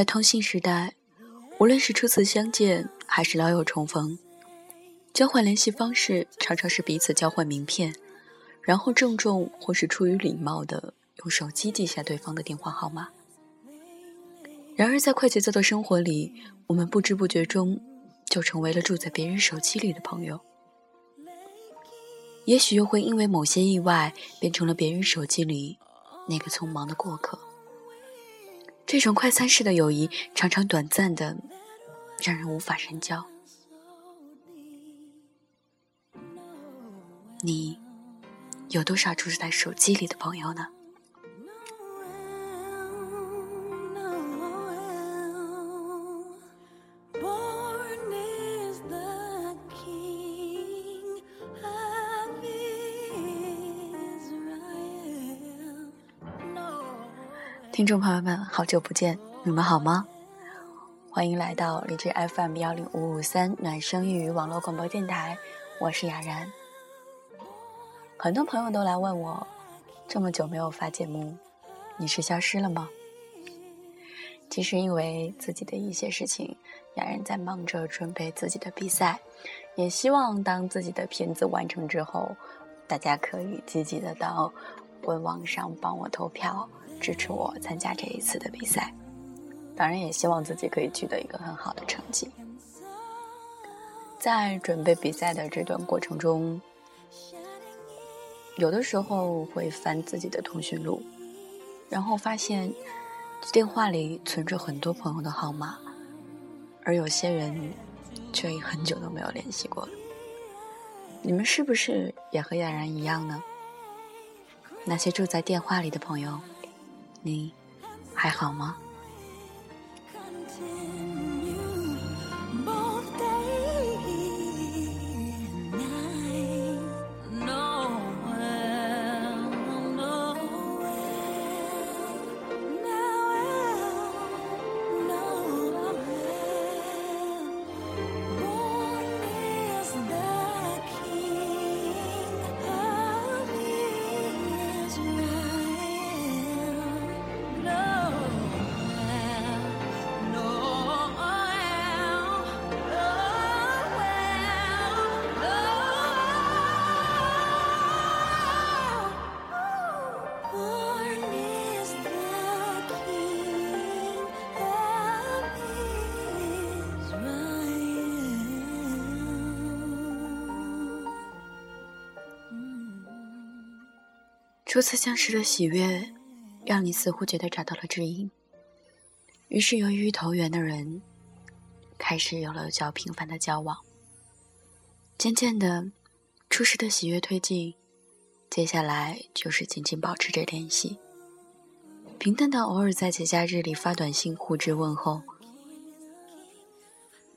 在通信时代，无论是初次相见还是老友重逢，交换联系方式常常是彼此交换名片，然后郑重或是出于礼貌的用手机记下对方的电话号码。然而，在快节奏的生活里，我们不知不觉中就成为了住在别人手机里的朋友。也许又会因为某些意外，变成了别人手机里那个匆忙的过客。这种快餐式的友谊，常常短暂的，让人无法深交。你有多少住在手机里的朋友呢？听众朋友们，好久不见，你们好吗？欢迎来到荔枝 FM 幺零五五三暖声粤语网络广播电台，我是雅然。很多朋友都来问我，这么久没有发节目，你是消失了吗？其实因为自己的一些事情，雅然在忙着准备自己的比赛，也希望当自己的片子完成之后，大家可以积极的到官网上帮我投票。支持我参加这一次的比赛，当然也希望自己可以取得一个很好的成绩。在准备比赛的这段过程中，有的时候会翻自己的通讯录，然后发现电话里存着很多朋友的号码，而有些人却已很久都没有联系过了。你们是不是也和冉然一样呢？那些住在电话里的朋友。你还好吗？初次相识的喜悦，让你似乎觉得找到了知音。于是，由于投缘的人，开始有了较频繁的交往。渐渐的，初识的喜悦推进，接下来就是紧紧保持着联系，平淡的偶尔在节假日里发短信互致问候，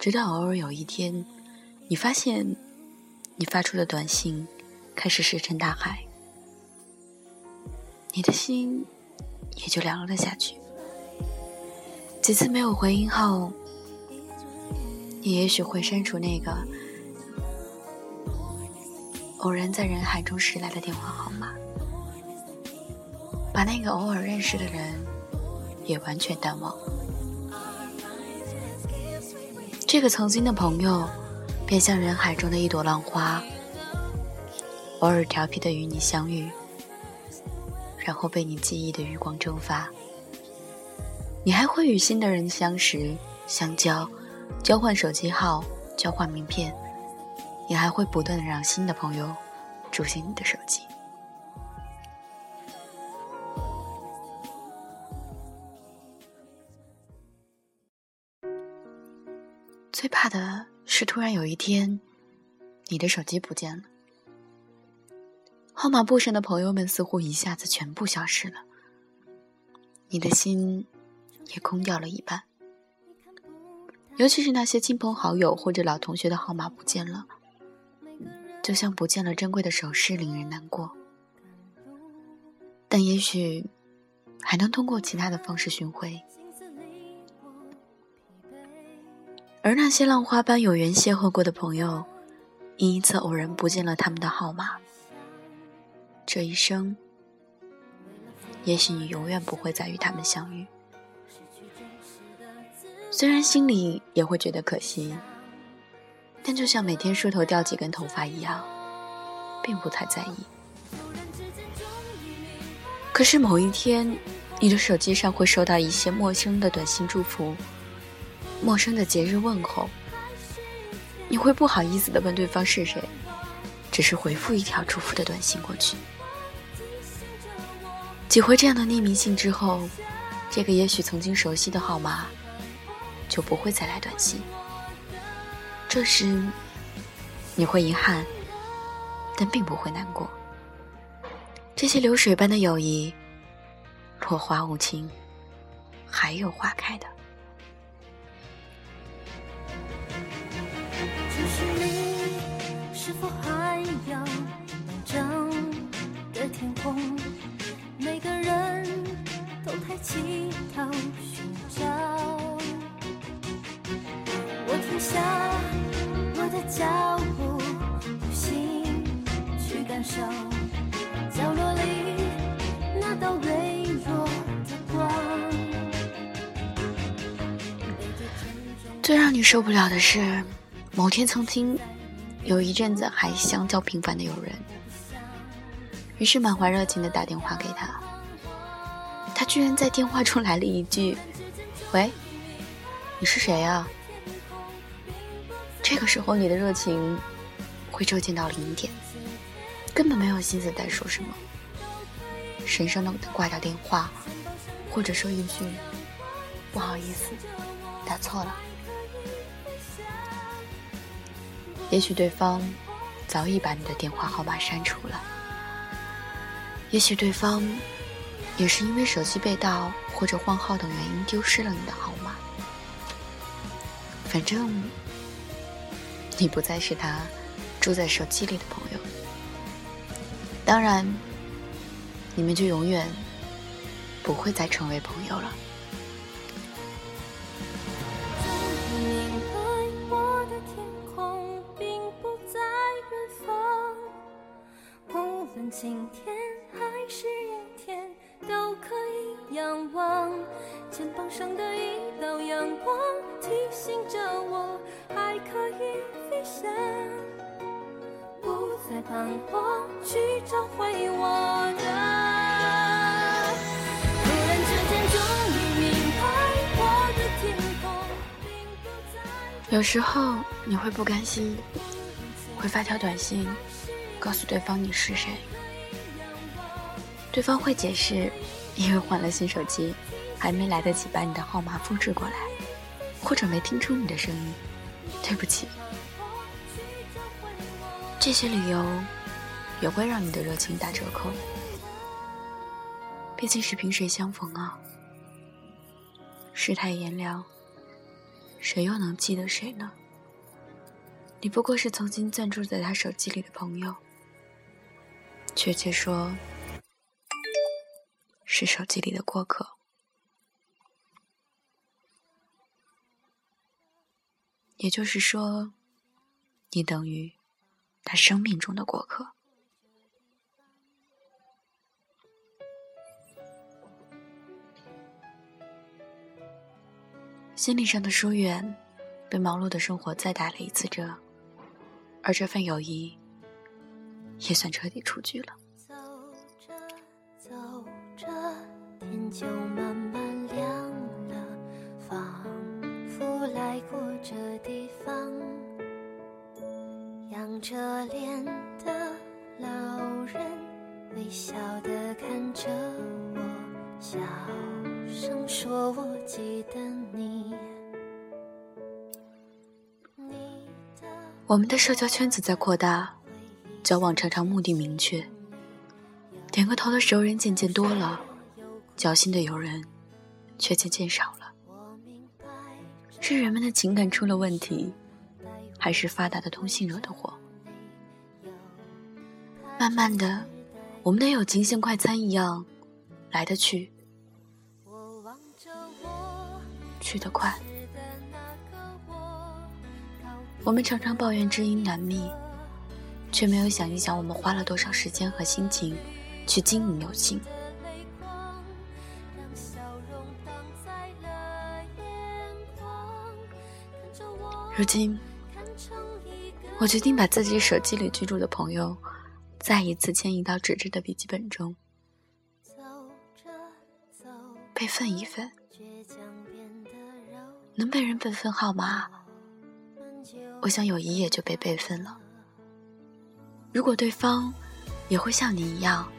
直到偶尔有一天，你发现，你发出的短信开始石沉大海。你的心也就凉了下去。几次没有回应后，你也许会删除那个偶然在人海中驶来的电话号码，把那个偶尔认识的人也完全淡忘。这个曾经的朋友，便像人海中的一朵浪花，偶尔调皮的与你相遇。然后被你记忆的余光蒸发，你还会与新的人相识、相交，交换手机号、交换名片，你还会不断的让新的朋友出现你的手机。最怕的是突然有一天，你的手机不见了。号码簿上的朋友们似乎一下子全部消失了，你的心也空掉了一半。尤其是那些亲朋好友或者老同学的号码不见了，就像不见了珍贵的首饰，令人难过。但也许还能通过其他的方式寻回。而那些浪花般有缘邂逅过的朋友，因一次偶然不见了他们的号码。这一生，也许你永远不会再与他们相遇。虽然心里也会觉得可惜，但就像每天梳头掉几根头发一样，并不太在意。可是某一天，你的手机上会收到一些陌生的短信祝福，陌生的节日问候，你会不好意思的问对方是谁，只是回复一条祝福的短信过去。几回这样的匿名信之后，这个也许曾经熟悉的号码就不会再来短信。这时，你会遗憾，但并不会难过。这些流水般的友谊，落花无情，还有花开的。是否还有满洲的天空？每个人都抬起头寻找。我停下我的脚步，用心去感受角落里那道微弱的光。最让你受不了的是，某天曾经有一阵子还相交频繁的友人，于是满怀热情的打电话给他，他居然在电话中来了一句：“喂，你是谁啊？”这个时候你的热情会骤减到零点，根本没有心思再说什么，神圣的挂掉电话，或者说一句“不好意思，打错了”。也许对方早已把你的电话号码删除了，也许对方也是因为手机被盗或者换号等原因丢失了你的号码。反正你不再是他住在手机里的朋友，当然，你们就永远不会再成为朋友了。晴天还是阴天，都可以仰望肩膀上的一道阳光，提醒着我还可以飞翔，不再彷徨，去找回我的。突然之间，终于明白，我的天空并不在。有时候你会不甘心，会发条短信，告诉对方你是谁。对方会解释，因为换了新手机，还没来得及把你的号码复制过来，或者没听出你的声音，对不起。这些理由也会让你的热情打折扣，毕竟是萍水相逢啊。世态炎凉，谁又能记得谁呢？你不过是曾经暂住在他手机里的朋友，确切说。是手机里的过客，也就是说，你等于他生命中的过客。心理上的疏远，被忙碌的生活再打了一次折，而这份友谊，也算彻底出局了。就慢慢亮了，仿佛来过这地方。仰着脸的老人微笑的看着我，小声说：“我记得你。”我们的社交圈子在扩大，交往常常目的明确，点个头的熟人渐渐多了。交心的友人，却渐渐少了。是人们的情感出了问题，还是发达的通信惹的祸？慢慢的，我们的友情像快餐一样，来得去，去得快。我们常常抱怨知音难觅，却没有想一想，我们花了多少时间和心情去经营友情。如今，我决定把自己手机里居住的朋友，再一次迁移到纸质的笔记本中，备份一份。能被人备份号码，我想友谊也就被备份了。如果对方也会像你一样，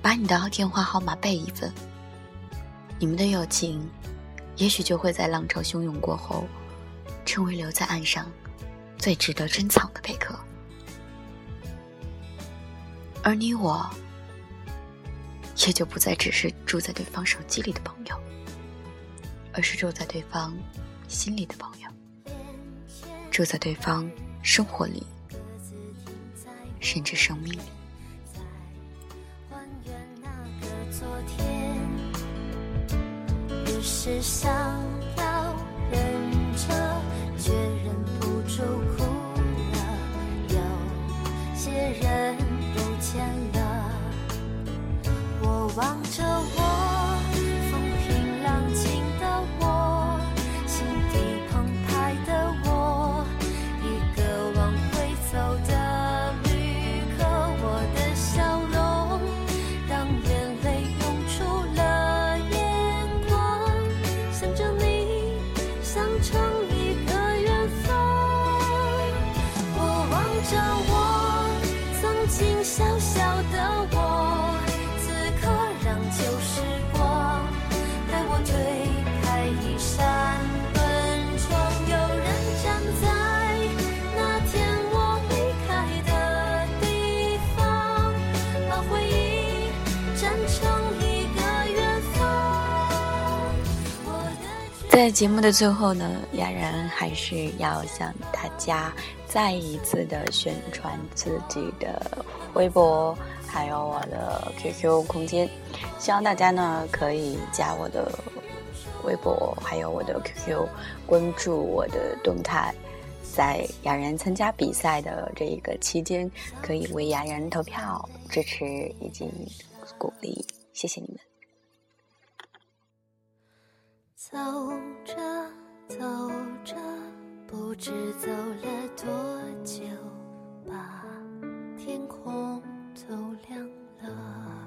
把你的电话号码备一份，你们的友情，也许就会在浪潮汹涌过后，成为留在岸上最值得珍藏的贝壳。而你我，也就不再只是住在对方手机里的朋友。而是住在对方心里的朋友，住在对方生活里，甚至生命里。是想要望着我。在节目的最后呢，雅然还是要向大家再一次的宣传自己的微博，还有我的 QQ 空间，希望大家呢可以加我的微博，还有我的 QQ，关注我的动态，在雅然参加比赛的这一个期间，可以为雅然投票支持以及鼓励，谢谢你们。走着走着不知走了多久把天空都亮了。